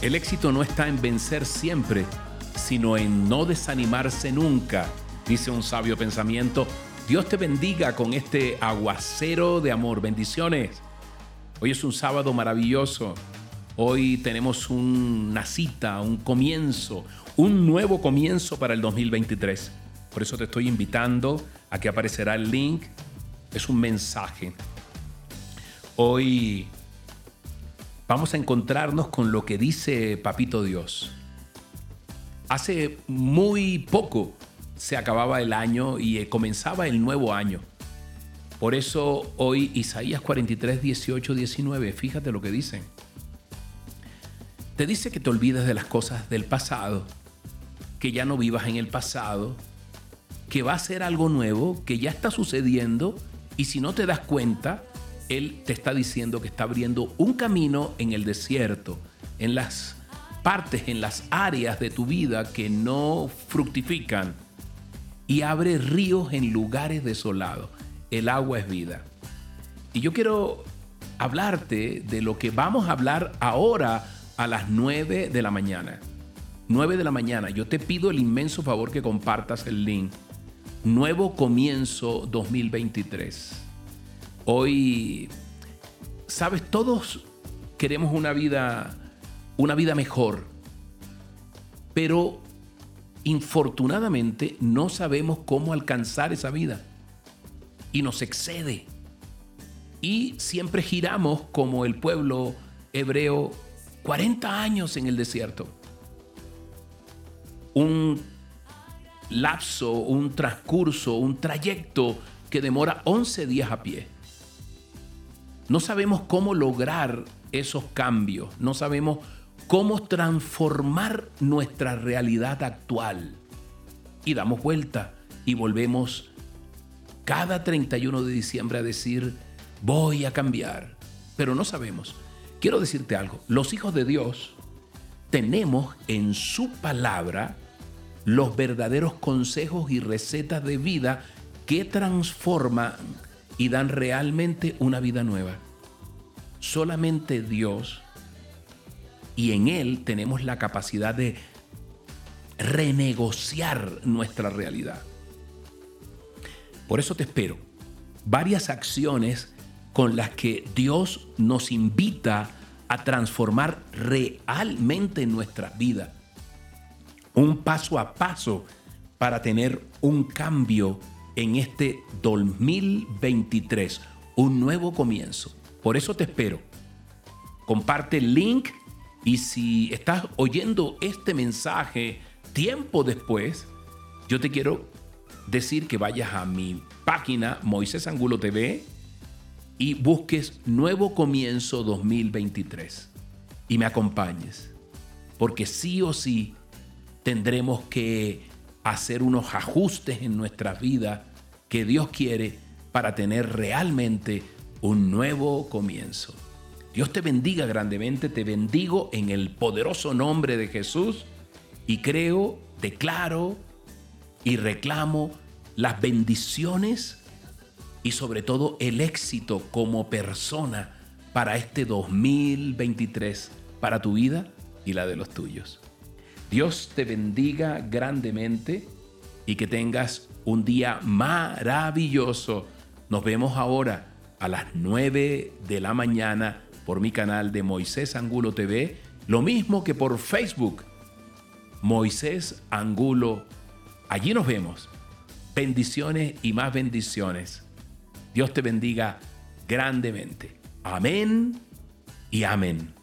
El éxito no está en vencer siempre, sino en no desanimarse nunca, dice un sabio pensamiento. Dios te bendiga con este aguacero de amor. Bendiciones. Hoy es un sábado maravilloso. Hoy tenemos una cita, un comienzo, un nuevo comienzo para el 2023. Por eso te estoy invitando a que aparecerá el link. Es un mensaje. Hoy vamos a encontrarnos con lo que dice Papito Dios. Hace muy poco se acababa el año y eh, comenzaba el nuevo año. Por eso hoy Isaías 43, 18, 19, fíjate lo que dicen. Te dice que te olvides de las cosas del pasado, que ya no vivas en el pasado, que va a ser algo nuevo, que ya está sucediendo y si no te das cuenta, Él te está diciendo que está abriendo un camino en el desierto, en las partes, en las áreas de tu vida que no fructifican y abre ríos en lugares desolados. El agua es vida. Y yo quiero hablarte de lo que vamos a hablar ahora a las 9 de la mañana. 9 de la mañana. Yo te pido el inmenso favor que compartas el link. Nuevo comienzo 2023. Hoy, sabes, todos queremos una vida, una vida mejor. Pero infortunadamente no sabemos cómo alcanzar esa vida y nos excede. Y siempre giramos como el pueblo hebreo 40 años en el desierto. Un lapso, un transcurso, un trayecto que demora 11 días a pie. No sabemos cómo lograr esos cambios, no sabemos cómo transformar nuestra realidad actual. Y damos vuelta y volvemos cada 31 de diciembre a decir, voy a cambiar, pero no sabemos. Quiero decirte algo, los hijos de Dios tenemos en su palabra los verdaderos consejos y recetas de vida que transforman y dan realmente una vida nueva. Solamente Dios y en Él tenemos la capacidad de renegociar nuestra realidad. Por eso te espero. Varias acciones con las que Dios nos invita a transformar realmente nuestra vida. Un paso a paso para tener un cambio en este 2023, un nuevo comienzo. Por eso te espero. Comparte el link y si estás oyendo este mensaje tiempo después, yo te quiero decir que vayas a mi página Moisés Angulo TV y busques Nuevo Comienzo 2023 y me acompañes. Porque sí o sí tendremos que hacer unos ajustes en nuestra vida que Dios quiere para tener realmente un nuevo comienzo. Dios te bendiga grandemente, te bendigo en el poderoso nombre de Jesús y creo, declaro y reclamo las bendiciones y sobre todo el éxito como persona para este 2023, para tu vida y la de los tuyos. Dios te bendiga grandemente y que tengas un día maravilloso. Nos vemos ahora a las 9 de la mañana por mi canal de Moisés Angulo TV, lo mismo que por Facebook, Moisés Angulo. Allí nos vemos. Bendiciones y más bendiciones. Dios te bendiga grandemente. Amén y amén.